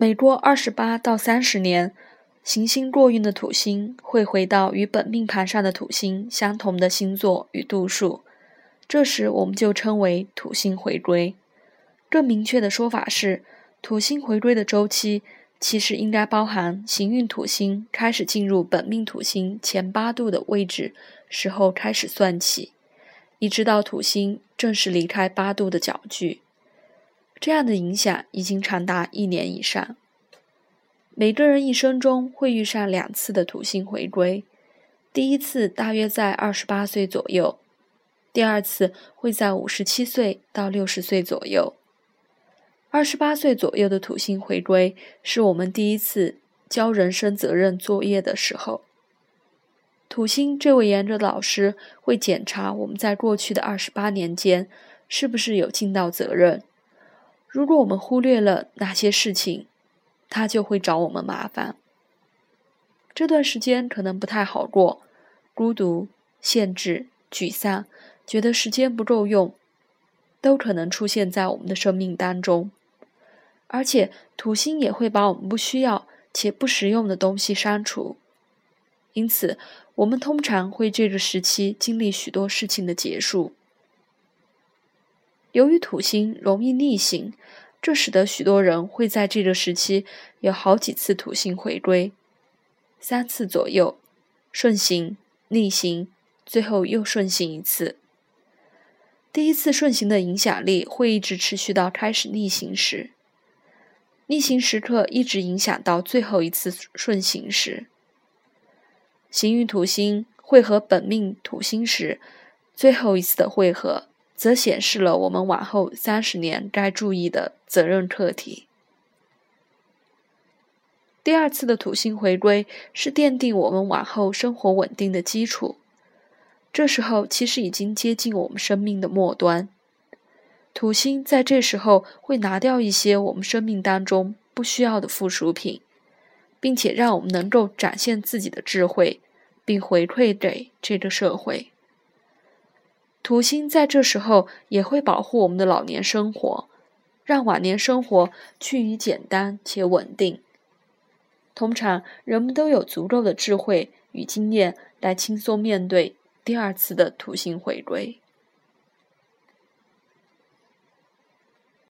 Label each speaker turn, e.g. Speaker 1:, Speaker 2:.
Speaker 1: 每过二十八到三十年，行星过运的土星会回到与本命盘上的土星相同的星座与度数，这时我们就称为土星回归。更明确的说法是，土星回归的周期其实应该包含行运土星开始进入本命土星前八度的位置时候开始算起，一直到土星正式离开八度的角距。这样的影响已经长达一年以上。每个人一生中会遇上两次的土星回归，第一次大约在二十八岁左右，第二次会在五十七岁到六十岁左右。二十八岁左右的土星回归，是我们第一次交人生责任作业的时候。土星这位严格的老师会检查我们在过去的二十八年间是不是有尽到责任。如果我们忽略了哪些事情，他就会找我们麻烦。这段时间可能不太好过，孤独、限制、沮丧，觉得时间不够用，都可能出现在我们的生命当中。而且土星也会把我们不需要且不实用的东西删除，因此我们通常会这个时期经历许多事情的结束。由于土星容易逆行，这使得许多人会在这个时期有好几次土星回归，三次左右，顺行、逆行，最后又顺行一次。第一次顺行的影响力会一直持续到开始逆行时。逆行时刻一直影响到最后一次顺行时，行运土星会和本命土星时，最后一次的汇合，则显示了我们往后三十年该注意的责任课题。第二次的土星回归是奠定我们往后生活稳定的基础，这时候其实已经接近我们生命的末端。土星在这时候会拿掉一些我们生命当中不需要的附属品，并且让我们能够展现自己的智慧，并回馈给这个社会。土星在这时候也会保护我们的老年生活，让晚年生活趋于简单且稳定。通常人们都有足够的智慧与经验来轻松面对第二次的土星回归。